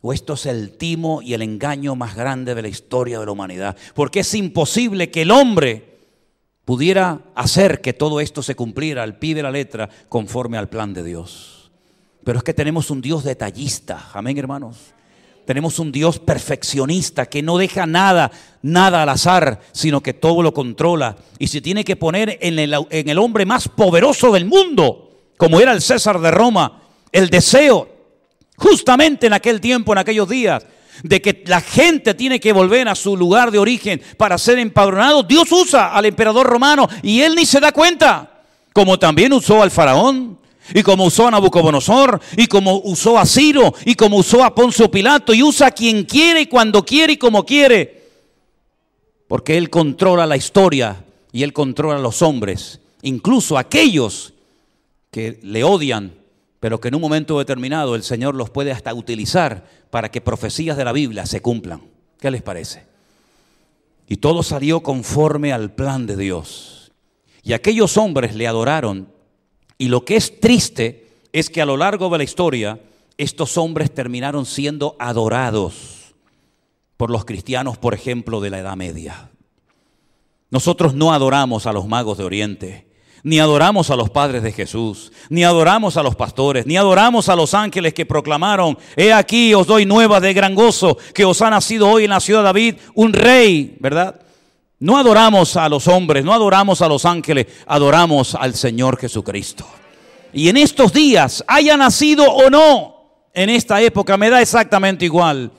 o esto es el timo y el engaño más grande de la historia de la humanidad. Porque es imposible que el hombre pudiera hacer que todo esto se cumpliera al pie de la letra conforme al plan de Dios. Pero es que tenemos un Dios detallista, amén hermanos. Tenemos un Dios perfeccionista que no deja nada, nada al azar, sino que todo lo controla. Y se tiene que poner en el, en el hombre más poderoso del mundo, como era el César de Roma, el deseo Justamente en aquel tiempo, en aquellos días, de que la gente tiene que volver a su lugar de origen para ser empadronado, Dios usa al emperador romano y él ni se da cuenta, como también usó al faraón. Y como usó a Nabucodonosor, y como usó a Ciro, y como usó a Poncio Pilato, y usa a quien quiere, y cuando quiere, y como quiere. Porque Él controla la historia y Él controla a los hombres, incluso aquellos que le odian pero que en un momento determinado el Señor los puede hasta utilizar para que profecías de la Biblia se cumplan. ¿Qué les parece? Y todo salió conforme al plan de Dios. Y aquellos hombres le adoraron. Y lo que es triste es que a lo largo de la historia estos hombres terminaron siendo adorados por los cristianos, por ejemplo, de la Edad Media. Nosotros no adoramos a los magos de Oriente. Ni adoramos a los padres de Jesús, ni adoramos a los pastores, ni adoramos a los ángeles que proclamaron, he aquí os doy nuevas de gran gozo, que os ha nacido hoy en la ciudad de David un rey, ¿verdad? No adoramos a los hombres, no adoramos a los ángeles, adoramos al Señor Jesucristo. Y en estos días, haya nacido o no, en esta época me da exactamente igual.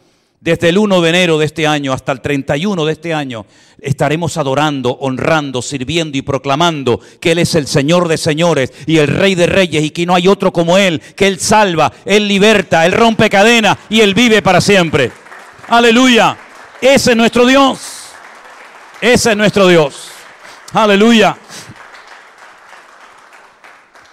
Desde el 1 de enero de este año hasta el 31 de este año estaremos adorando, honrando, sirviendo y proclamando que Él es el Señor de señores y el Rey de reyes y que no hay otro como Él, que Él salva, Él liberta, Él rompe cadenas y Él vive para siempre. Aleluya. Ese es nuestro Dios. Ese es nuestro Dios. Aleluya.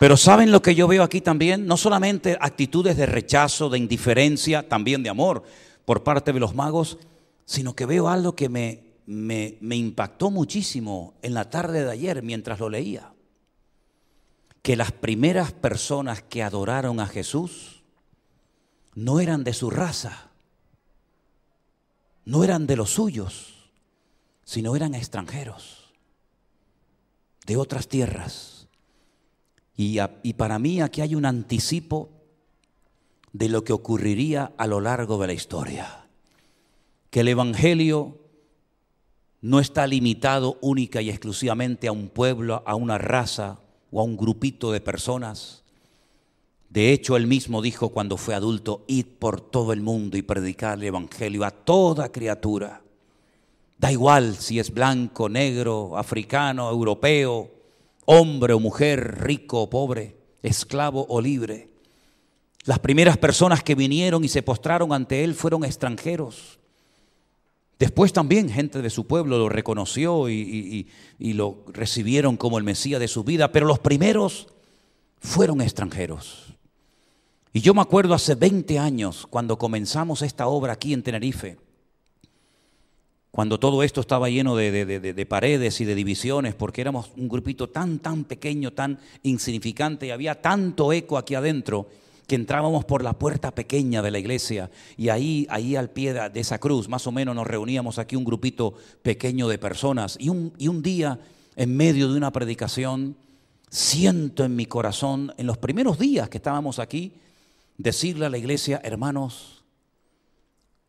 Pero ¿saben lo que yo veo aquí también? No solamente actitudes de rechazo, de indiferencia, también de amor por parte de los magos, sino que veo algo que me, me, impactó muchísimo en la tarde de ayer mientras lo leía. Que las primeras personas que adoraron a Jesús no eran de su raza, no eran de los suyos, sino eran extranjeros, de otras tierras. Y, y, para mí aquí hay un anticipo de lo que ocurriría a lo largo de la historia. Que el Evangelio no está limitado única y exclusivamente a un pueblo, a una raza o a un grupito de personas. De hecho, él mismo dijo cuando fue adulto, id por todo el mundo y predicar el Evangelio a toda criatura. Da igual si es blanco, negro, africano, europeo, hombre o mujer, rico o pobre, esclavo o libre. Las primeras personas que vinieron y se postraron ante él fueron extranjeros. Después también gente de su pueblo lo reconoció y, lo recibieron como el Mesías de su vida, pero los primeros fueron extranjeros. Y yo me acuerdo hace 20 años, cuando comenzamos esta obra aquí en Tenerife, cuando todo esto estaba lleno de, de, paredes y de divisiones, porque éramos un grupito tan, tan pequeño, tan insignificante, y había tanto eco aquí adentro, que entrábamos por la puerta pequeña de la iglesia y ahí, ahí al pie de esa cruz, más o menos nos reuníamos aquí un grupito pequeño de personas y un, y un día, en medio de una predicación, siento en mi corazón, en los primeros días que estábamos aquí, decirle a la iglesia, hermanos,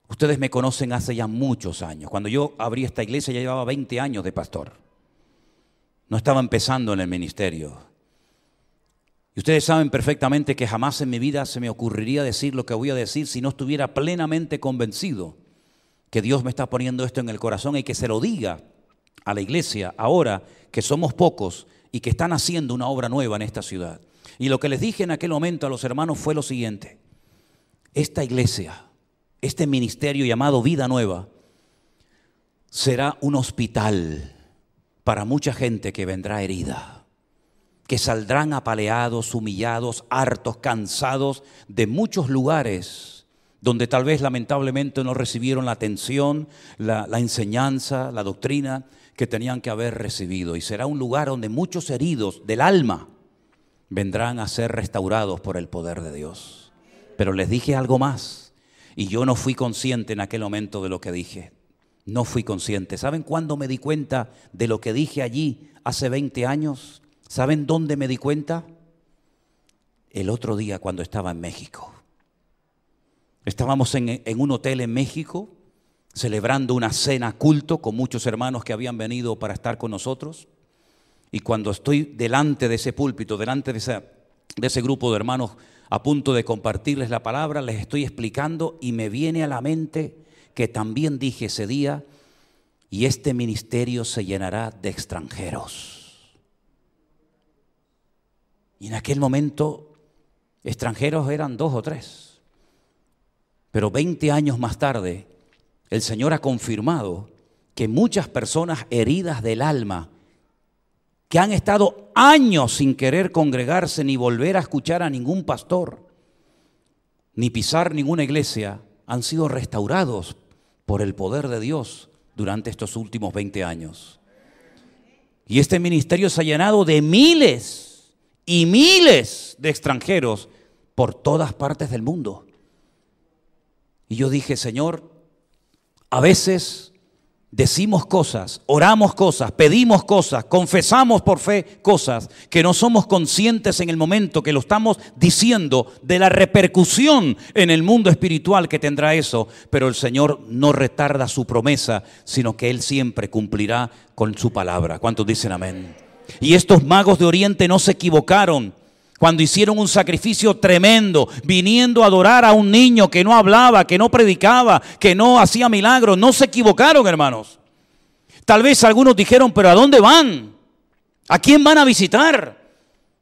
ustedes me conocen hace ya muchos años. Cuando yo abrí esta iglesia ya llevaba 20 años de pastor. No estaba empezando en el ministerio. Y ustedes saben perfectamente que jamás en mi vida se me ocurriría decir lo que voy a decir si no estuviera plenamente convencido que Dios me está poniendo esto en el corazón y que se lo diga a la iglesia ahora que somos pocos y que están haciendo una obra nueva en esta ciudad. Y lo que les dije en aquel momento a los hermanos fue lo siguiente. Esta iglesia, este ministerio llamado Vida Nueva, será un hospital para mucha gente que vendrá herida que saldrán apaleados, humillados, hartos, cansados de muchos lugares donde tal vez lamentablemente no recibieron la atención, la, enseñanza, la doctrina que tenían que haber recibido. Y será un lugar donde muchos heridos del alma vendrán a ser restaurados por el poder de Dios. Pero les dije algo más y yo no fui consciente en aquel momento de lo que dije. No fui consciente. ¿Saben cuándo me di cuenta de lo que dije allí hace 20 años? ¿Saben dónde me di cuenta? El otro día cuando estaba en México. Estábamos en, un hotel en México celebrando una cena culto con muchos hermanos que habían venido para estar con nosotros. Y cuando estoy delante de ese púlpito, delante de, ese grupo de hermanos a punto de compartirles la palabra, les estoy explicando y me viene a la mente que también dije ese día, y este ministerio se llenará de extranjeros. Y en aquel momento extranjeros eran dos o tres. Pero 20 años más tarde, el Señor ha confirmado que muchas personas heridas del alma, que han estado años sin querer congregarse ni volver a escuchar a ningún pastor, ni pisar ninguna iglesia, han sido restaurados por el poder de Dios durante estos últimos 20 años. Y este ministerio se ha llenado de miles y miles de extranjeros por todas partes del mundo. Y yo dije, Señor, a veces decimos cosas, oramos cosas, pedimos cosas, confesamos por fe cosas que no somos conscientes en el momento que lo estamos diciendo de la repercusión en el mundo espiritual que tendrá eso, pero el Señor no retarda su promesa, sino que Él siempre cumplirá con su palabra. ¿Cuántos dicen amén? Y estos magos de Oriente no se equivocaron cuando hicieron un sacrificio tremendo, viniendo a adorar a un niño que no hablaba, que no predicaba, que no hacía milagros, no se equivocaron, hermanos. Tal vez algunos dijeron, pero ¿a dónde van? ¿A quién van a visitar?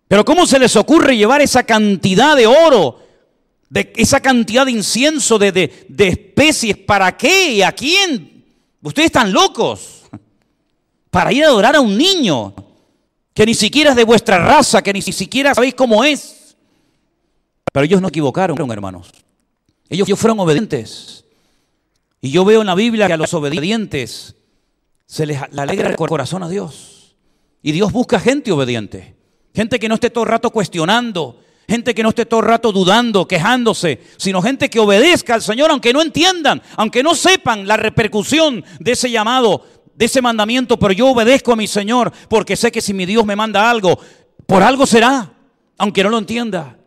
Pero ¿cómo se les ocurre llevar esa cantidad de oro, de esa cantidad de incienso, de, de especies? ¿Para qué? ¿Y a quién? Ustedes están locos. Para ir a adorar a un niño que ni siquiera es de vuestra raza, que ni siquiera sabéis cómo es. Pero ellos no equivocaron, hermanos. Ellos, fueron obedientes. Y yo veo en la Biblia que a los obedientes se les alegra el corazón a Dios. Y Dios busca gente obediente. Gente que no esté todo el rato cuestionando. Gente que no esté todo el rato dudando, quejándose, sino gente que obedezca al Señor, aunque no entiendan, aunque no sepan la repercusión de ese llamado, de ese mandamiento, pero yo obedezco a mi Señor porque sé que si mi Dios me manda algo, por algo será, aunque no lo entienda.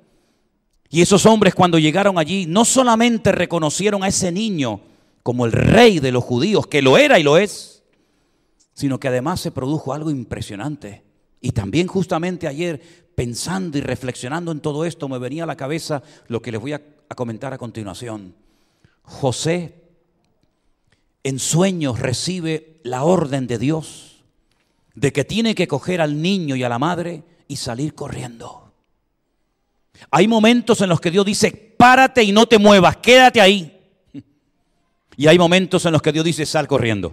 Y esos hombres cuando llegaron allí no solamente reconocieron a ese niño como el rey de los judíos, que lo era y lo es, sino que además se produjo algo impresionante. Y también justamente ayer, pensando y reflexionando en todo esto, me venía a la cabeza lo que les voy a, comentar a continuación. José en sueños recibe la orden de Dios de que tiene que coger al niño y a la madre y salir corriendo. Hay momentos en los que Dios dice, párate y no te muevas, quédate ahí. Y hay momentos en los que Dios dice, sal corriendo.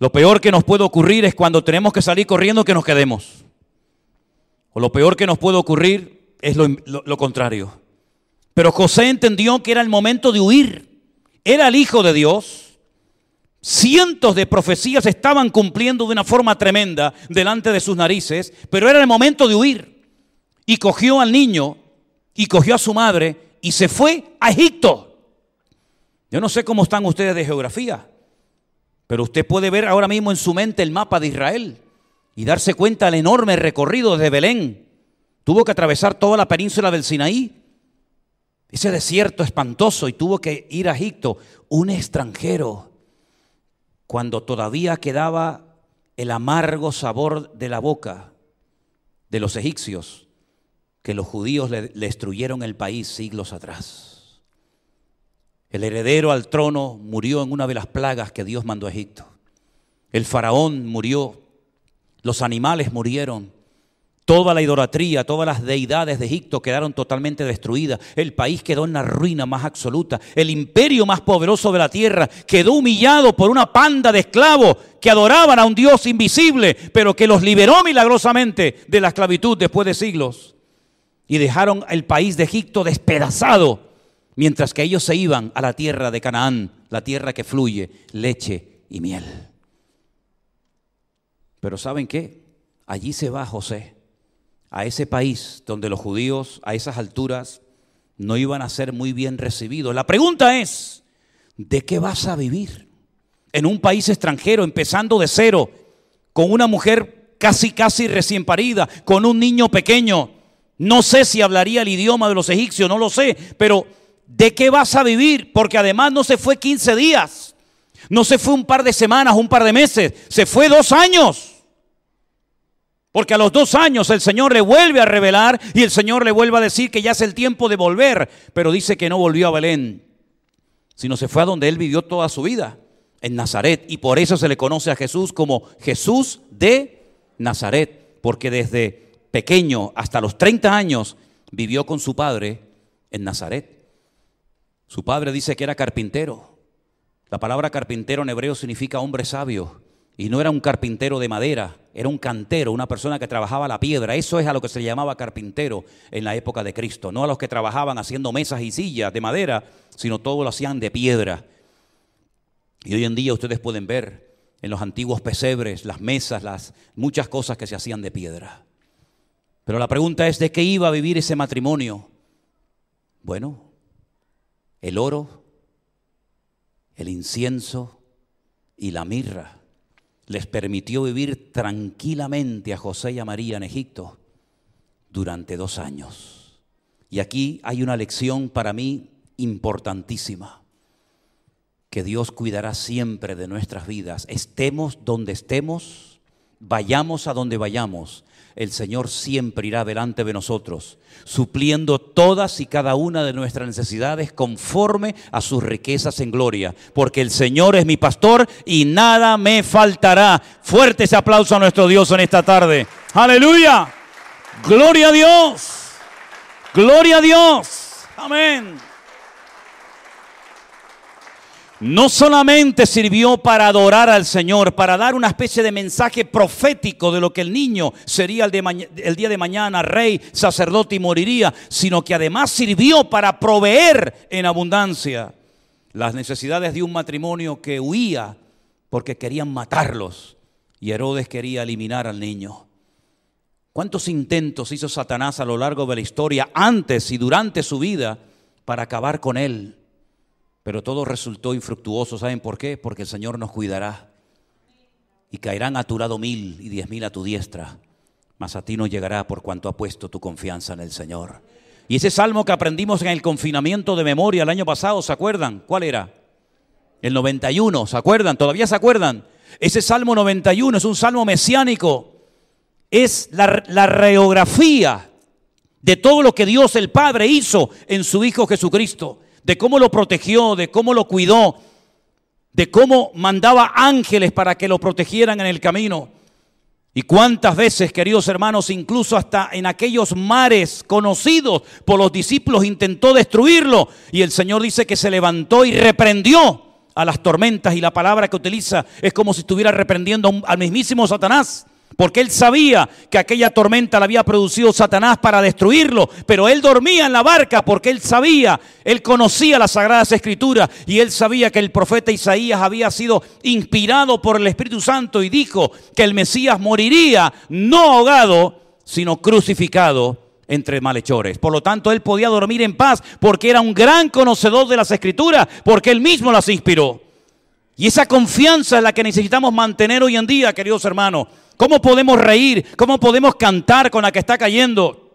Lo peor que nos puede ocurrir es cuando tenemos que salir corriendo que nos quedemos. O lo peor que nos puede ocurrir es lo, lo contrario. Pero José entendió que era el momento de huir era el Hijo de Dios. Cientos de profecías estaban cumpliendo de una forma tremenda delante de sus narices, pero era el momento de huir. Y cogió al niño y cogió a su madre y se fue a Egipto. Yo no sé cómo están ustedes de geografía, pero usted puede ver ahora mismo en su mente el mapa de Israel y darse cuenta del enorme recorrido desde Belén. Tuvo que atravesar toda la península del Sinaí ese desierto espantoso y tuvo que ir a Egipto, un extranjero, cuando todavía quedaba el amargo sabor de la boca de los egipcios, que los judíos le, destruyeron el país siglos atrás. El heredero al trono murió en una de las plagas que Dios mandó a Egipto. El faraón murió, los animales murieron, Toda la idolatría, todas las deidades de Egipto quedaron totalmente destruidas. El país quedó en la ruina más absoluta. El imperio más poderoso de la tierra quedó humillado por una panda de esclavos que adoraban a un Dios invisible, pero que los liberó milagrosamente de la esclavitud después de siglos. Y dejaron el país de Egipto despedazado, mientras que ellos se iban a la tierra de Canaán, la tierra que fluye leche y miel. Pero ¿saben qué? Allí se va José a ese país donde los judíos a esas alturas no iban a ser muy bien recibidos. La pregunta es, ¿de qué vas a vivir? En un país extranjero, empezando de cero, con una mujer casi, casi recién parida, con un niño pequeño. No sé si hablaría el idioma de los egipcios, no lo sé, pero ¿de qué vas a vivir? Porque además no se fue 15 días, no se fue un par de semanas, un par de meses, se fue dos años. Porque a los dos años el Señor le vuelve a revelar y el Señor le vuelve a decir que ya es el tiempo de volver. Pero dice que no volvió a Belén, sino se fue a donde él vivió toda su vida, en Nazaret. Y por eso se le conoce a Jesús como Jesús de Nazaret. Porque desde pequeño hasta los 30 años vivió con su padre en Nazaret. Su padre dice que era carpintero. La palabra carpintero en hebreo significa hombre sabio. Y no era un carpintero de madera, era un cantero, una persona que trabajaba la piedra. Eso es a lo que se llamaba carpintero en la época de Cristo. No a los que trabajaban haciendo mesas y sillas de madera, sino todo lo hacían de piedra. Y hoy en día ustedes pueden ver en los antiguos pesebres, las mesas, las muchas cosas que se hacían de piedra. Pero la pregunta es, ¿de qué iba a vivir ese matrimonio? Bueno, el oro, el incienso y la mirra les permitió vivir tranquilamente a José y a María en Egipto durante dos años. Y aquí hay una lección para mí importantísima, que Dios cuidará siempre de nuestras vidas, estemos donde estemos, vayamos a donde vayamos, el Señor siempre irá delante de nosotros, supliendo todas y cada una de nuestras necesidades conforme a sus riquezas en gloria, porque el Señor es mi pastor y nada me faltará. Fuerte ese aplauso a nuestro Dios en esta tarde. Aleluya. Gloria a Dios. Gloria a Dios. Amén no solamente sirvió para adorar al Señor, para dar una especie de mensaje profético de lo que el niño sería el, día de mañana, rey, sacerdote y moriría, sino que además sirvió para proveer en abundancia las necesidades de un matrimonio que huía porque querían matarlos y Herodes quería eliminar al niño. ¿Cuántos intentos hizo Satanás a lo largo de la historia, antes y durante su vida, para acabar con él? Pero todo resultó infructuoso. ¿Saben por qué? Porque el Señor nos cuidará. Y caerán a tu lado mil y diez mil a tu diestra. Mas a ti no llegará por cuanto ha puesto tu confianza en el Señor. Y ese salmo que aprendimos en el confinamiento de memoria el año pasado, ¿se acuerdan? ¿Cuál era? El 91, ¿se acuerdan? ¿Todavía se acuerdan? Ese salmo 91 es un salmo mesiánico. Es la, la reografía de todo lo que Dios el Padre hizo en su Hijo Jesucristo de cómo lo protegió, de cómo lo cuidó, de cómo mandaba ángeles para que lo protegieran en el camino. Y cuántas veces, queridos hermanos, incluso hasta en aquellos mares conocidos por los discípulos intentó destruirlo. Y el Señor dice que se levantó y reprendió a las tormentas. Y la palabra que utiliza es como si estuviera reprendiendo al mismísimo Satanás porque él sabía que aquella tormenta la había producido Satanás para destruirlo, pero él dormía en la barca porque él sabía, él conocía las sagradas escrituras y él sabía que el profeta Isaías había sido inspirado por el Espíritu Santo y dijo que el Mesías moriría no ahogado, sino crucificado entre malhechores. Por lo tanto, él podía dormir en paz porque era un gran conocedor de las escrituras, porque él mismo las inspiró. Y esa confianza es la que necesitamos mantener hoy en día, queridos hermanos. ¿Cómo podemos reír? ¿Cómo podemos cantar con la que está cayendo?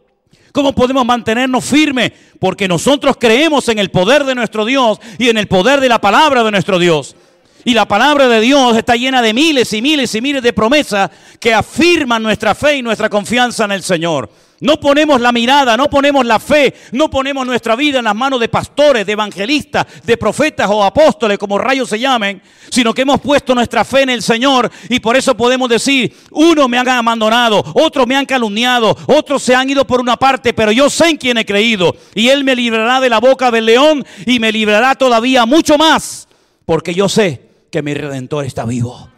¿Cómo podemos mantenernos firmes? Porque nosotros creemos en el poder de nuestro Dios y en el poder de la palabra de nuestro Dios. Y la palabra de Dios está llena de miles y miles y miles de promesas que afirman nuestra fe y nuestra confianza en el Señor. No ponemos la mirada, no ponemos la fe, no ponemos nuestra vida en las manos de pastores, de evangelistas, de profetas o apóstoles, como rayos se llamen, sino que hemos puesto nuestra fe en el Señor y por eso podemos decir, unos me han abandonado, otros me han calumniado, otros se han ido por una parte, pero yo sé en quién he creído y Él me librará de la boca del león y me librará todavía mucho más, porque yo sé que mi redentor está vivo.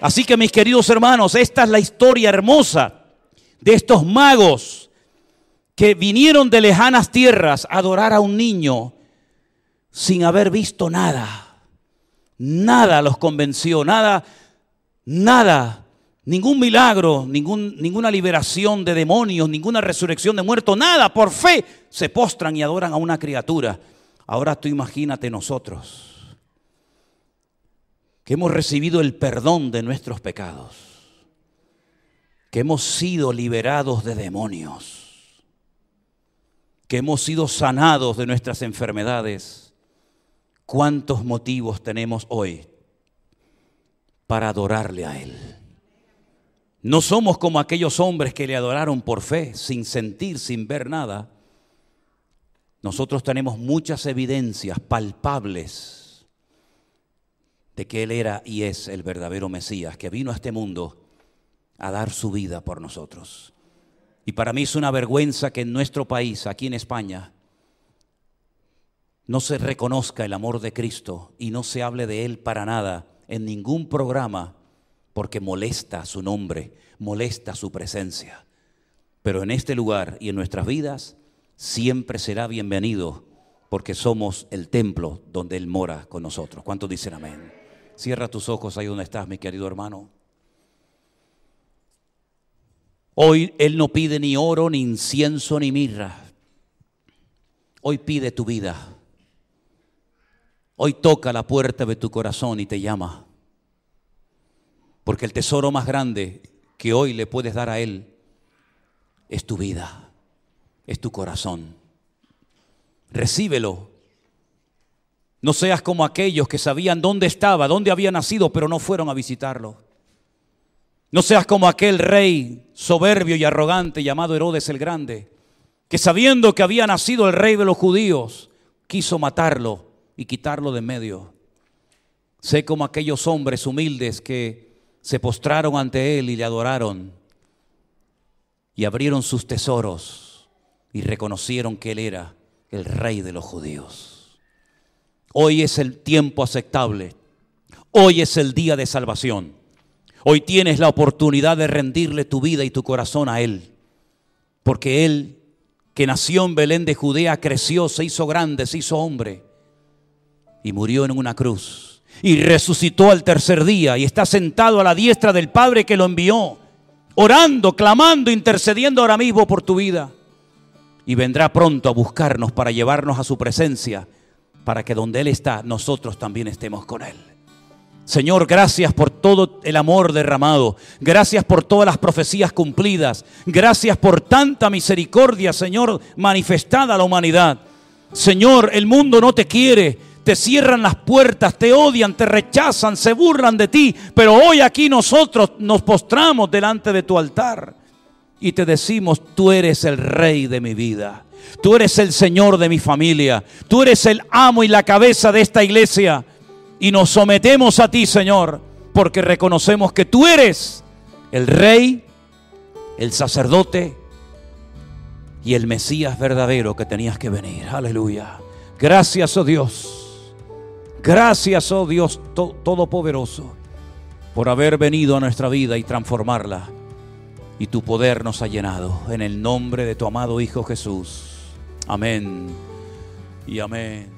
Así que mis queridos hermanos, esta es la historia hermosa de estos magos que vinieron de lejanas tierras a adorar a un niño sin haber visto nada. Nada los convenció, nada, nada, ningún milagro, ningún, ninguna liberación de demonios, ninguna resurrección de muertos, nada. Por fe se postran y adoran a una criatura. Ahora tú imagínate nosotros que hemos recibido el perdón de nuestros pecados, que hemos sido liberados de demonios que hemos sido sanados de nuestras enfermedades, ¿cuántos motivos tenemos hoy para adorarle a Él? No somos como aquellos hombres que le adoraron por fe, sin sentir, sin ver nada. Nosotros tenemos muchas evidencias palpables de que Él era y es el verdadero Mesías, que vino a este mundo a dar su vida por nosotros. Y para mí es una vergüenza que en nuestro país, aquí en España, no se reconozca el amor de Cristo y no se hable de Él para nada en ningún programa porque molesta su nombre, molesta su presencia. Pero en este lugar y en nuestras vidas siempre será bienvenido porque somos el templo donde Él mora con nosotros. ¿Cuántos dicen amén? Cierra tus ojos ahí donde estás, mi querido hermano. Hoy Él no pide ni oro, ni incienso, ni mirra. Hoy pide tu vida. hoy toca la puerta de tu corazón y te llama. Porque el tesoro más grande que hoy le puedes dar a Él es tu vida, es tu corazón. Recíbelo. No seas como aquellos que sabían dónde estaba, dónde había nacido, pero no fueron a visitarlo. No seas como aquel rey soberbio y arrogante llamado Herodes el Grande, que sabiendo que había nacido el rey de los judíos, quiso matarlo y quitarlo de medio. Sé como aquellos hombres humildes que se postraron ante él y le adoraron y abrieron sus tesoros y reconocieron que él era el rey de los judíos. Hoy es el tiempo aceptable. Hoy es el día de salvación. Hoy tienes la oportunidad de rendirle tu vida y tu corazón a Él. Porque Él, que nació en Belén de Judea, creció, se hizo grande, se hizo hombre y murió en una cruz. Y resucitó al tercer día y está sentado a la diestra del Padre que lo envió, orando, clamando, intercediendo ahora mismo por tu vida. Y vendrá pronto a buscarnos para llevarnos a su presencia, para que donde Él está, nosotros también estemos con Él. Señor, gracias por todo el amor derramado. Gracias por todas las profecías cumplidas. Gracias por tanta misericordia, Señor, manifestada a la humanidad. Señor, el mundo no te quiere. Te cierran las puertas, te odian, te rechazan, se burlan de ti. Pero hoy aquí nosotros nos postramos delante de tu altar y te decimos, tú eres el rey de mi vida. Tú eres el Señor de mi familia. Tú eres el amo y la cabeza de esta iglesia y nos sometemos a ti, Señor, porque reconocemos que tú eres el rey, el sacerdote y el Mesías verdadero que tenías que venir. Aleluya. Gracias, oh Dios. Gracias, oh Dios Todopoderoso, por haber venido a nuestra vida y transformarla. Y tu poder nos ha llenado. En el nombre de tu amado Hijo Jesús. Amén y amén.